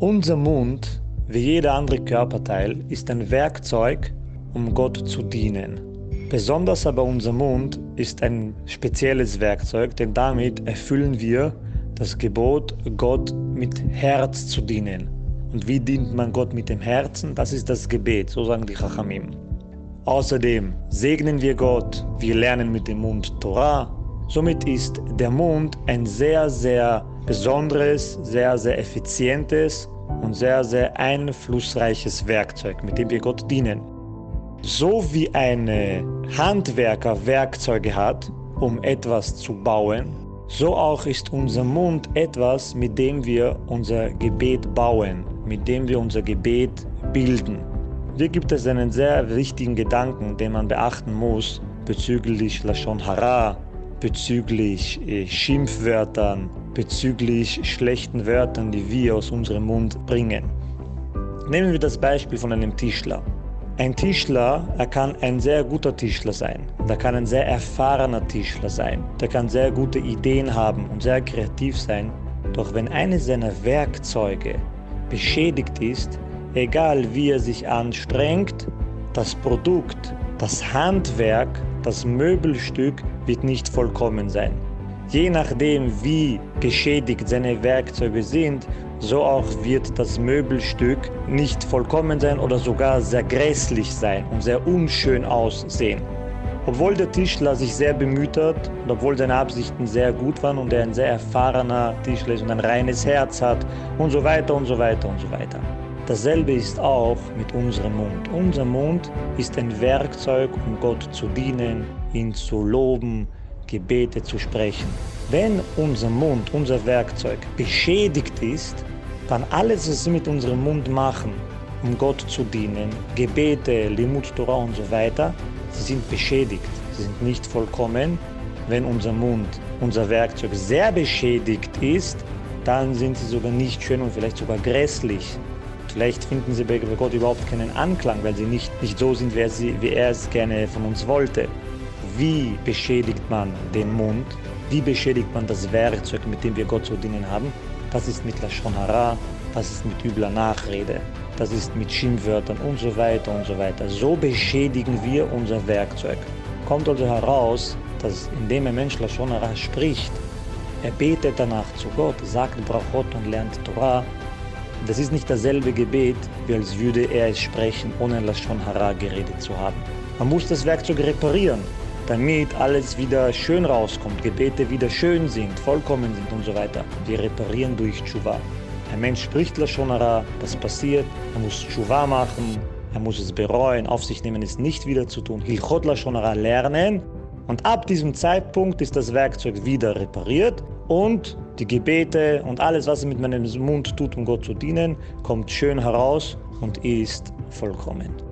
Unser Mund, wie jeder andere Körperteil, ist ein Werkzeug, um Gott zu dienen. Besonders aber unser Mund ist ein spezielles Werkzeug, denn damit erfüllen wir das Gebot, Gott mit Herz zu dienen. Und wie dient man Gott mit dem Herzen? Das ist das Gebet, so sagen die Chachamim. Außerdem segnen wir Gott, wir lernen mit dem Mund Torah. Somit ist der Mund ein sehr, sehr besonderes, sehr, sehr effizientes und sehr, sehr einflussreiches Werkzeug, mit dem wir Gott dienen. So wie ein Handwerker Werkzeuge hat, um etwas zu bauen, so auch ist unser Mund etwas, mit dem wir unser Gebet bauen, mit dem wir unser Gebet bilden. Hier gibt es einen sehr wichtigen Gedanken, den man beachten muss bezüglich Lashon Hara, bezüglich äh, Schimpfwörtern, bezüglich schlechten Wörtern, die wir aus unserem Mund bringen. Nehmen wir das Beispiel von einem Tischler. Ein Tischler, er kann ein sehr guter Tischler sein. Er kann ein sehr erfahrener Tischler sein. Der kann sehr gute Ideen haben und sehr kreativ sein. Doch wenn eines seiner Werkzeuge beschädigt ist, egal wie er sich anstrengt, das Produkt, das Handwerk, das Möbelstück wird nicht vollkommen sein. Je nachdem, wie geschädigt seine Werkzeuge sind, so auch wird das Möbelstück nicht vollkommen sein oder sogar sehr grässlich sein und sehr unschön aussehen. Obwohl der Tischler sich sehr bemüht hat und obwohl seine Absichten sehr gut waren und er ein sehr erfahrener Tischler ist und ein reines Herz hat und so weiter und so weiter und so weiter. Dasselbe ist auch mit unserem Mund. Unser Mund ist ein Werkzeug, um Gott zu dienen, ihn zu loben, Gebete zu sprechen. Wenn unser Mund, unser Werkzeug beschädigt ist, dann alles, was wir mit unserem Mund machen, um Gott zu dienen, Gebete, Limut Torah und so weiter, sie sind beschädigt, sie sind nicht vollkommen. Wenn unser Mund, unser Werkzeug sehr beschädigt ist, dann sind sie sogar nicht schön und vielleicht sogar grässlich. Vielleicht finden sie bei Gott überhaupt keinen Anklang, weil sie nicht, nicht so sind, wie, sie, wie er es gerne von uns wollte. Wie beschädigt man den Mund? Wie beschädigt man das Werkzeug, mit dem wir Gott zu dienen haben? Das ist mit Lashon Hara, das ist mit übler Nachrede, das ist mit Schimpfwörtern und so weiter und so weiter. So beschädigen wir unser Werkzeug. Kommt also heraus, dass indem ein Mensch Lashon Hara spricht, er betet danach zu Gott, sagt Brachot und lernt Torah. Das ist nicht dasselbe Gebet, wie als würde er es sprechen, ohne Lashon Hara geredet zu haben. Man muss das Werkzeug reparieren damit alles wieder schön rauskommt, Gebete wieder schön sind, vollkommen sind und so weiter. Wir reparieren durch Tshuva. Ein Mensch spricht Lashonara, das passiert, er muss Tshuva machen, er muss es bereuen, auf sich nehmen, es nicht wieder zu tun. Hilchot Lashonara lernen und ab diesem Zeitpunkt ist das Werkzeug wieder repariert und die Gebete und alles, was er mit meinem Mund tut, um Gott zu dienen, kommt schön heraus und ist vollkommen.